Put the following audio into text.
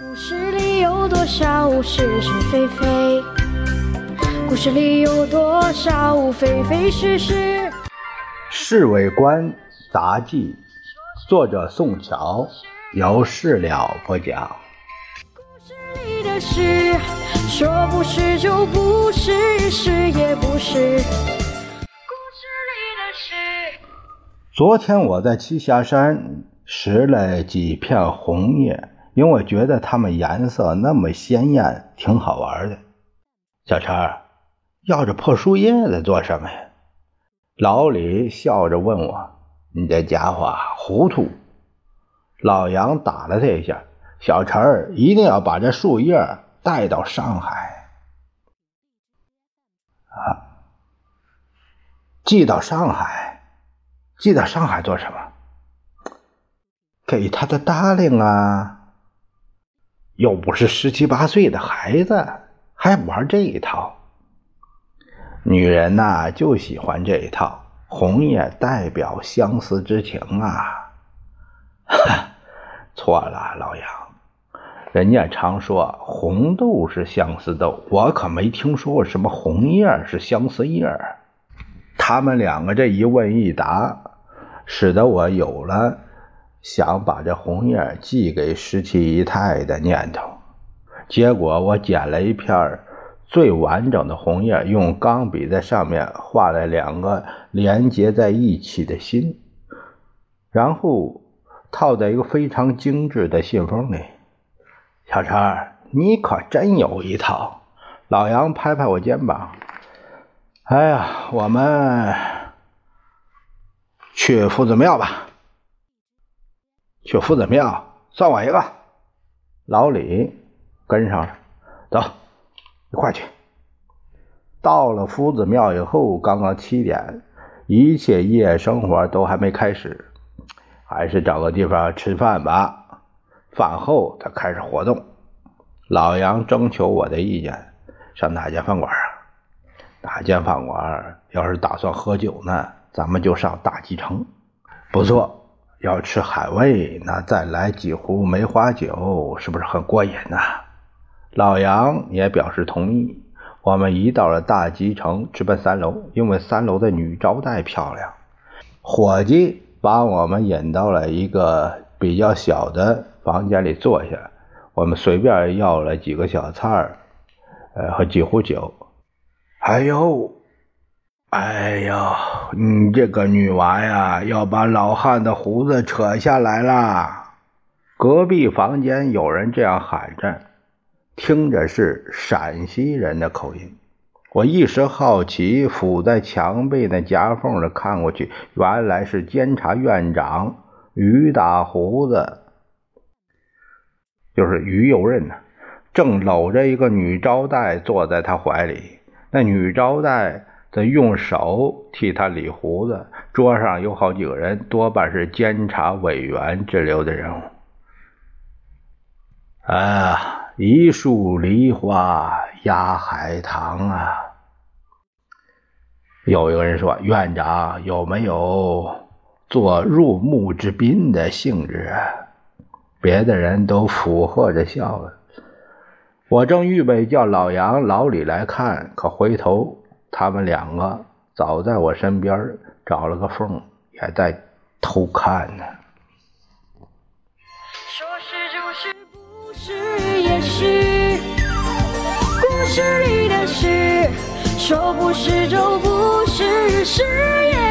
故事里有多少是是非非？故事里有多少非非是是？《侍卫官杂记》，作者宋乔，由事了不讲。故事里的事，说不是就不是，是也不是。故事里的事。昨天我在栖霞山拾了几片红叶，因为我觉得它们颜色那么鲜艳，挺好玩的。小陈，要这破树叶子做什么呀？老李笑着问我：“你这家伙糊涂。”老杨打了他一下：“小陈一定要把这树叶带到上海啊，寄到上海。”寄到上海做什么？给他的大令啊！又不是十七八岁的孩子，还玩这一套。女人呐，就喜欢这一套。红叶代表相思之情啊！错了，老杨，人家常说红豆是相思豆，我可没听说过什么红叶是相思叶。他们两个这一问一答。使得我有了想把这红叶寄给十七姨太的念头，结果我捡了一片最完整的红叶，用钢笔在上面画了两个连接在一起的心，然后套在一个非常精致的信封里。小陈，你可真有一套！老杨拍拍我肩膀：“哎呀，我们……”去夫子庙吧，去夫子庙，算我一个。老李跟上了，走，一块去。到了夫子庙以后，刚刚七点，一切夜生活都还没开始，还是找个地方吃饭吧。饭后他开始活动。老杨征求我的意见，上哪家饭馆啊？哪间饭馆？要是打算喝酒呢？咱们就上大吉城，不错。要吃海味，那再来几壶梅花酒，是不是很过瘾呢？老杨也表示同意。我们一到了大吉城，直奔三楼，因为三楼的女招待漂亮。伙计把我们引到了一个比较小的房间里坐下，我们随便要了几个小菜呃，和几壶酒。还有。哎呦，你这个女娃呀，要把老汉的胡子扯下来啦！隔壁房间有人这样喊着，听着是陕西人的口音。我一时好奇，伏在墙壁的夹缝里看过去，原来是监察院长于大胡子，就是于右任呢，正搂着一个女招待坐在他怀里。那女招待。在用手替他理胡子，桌上有好几个人，多半是监察委员之流的人物。啊，一树梨花压海棠啊！有一个人说：“院长有没有做入幕之宾的兴致？”别的人都附和着笑了。我正预备叫老杨、老李来看，可回头。他们两个早在我身边找了个缝，也在偷看呢。说是就是，不是也是，故事里的事。说不是就不是，是。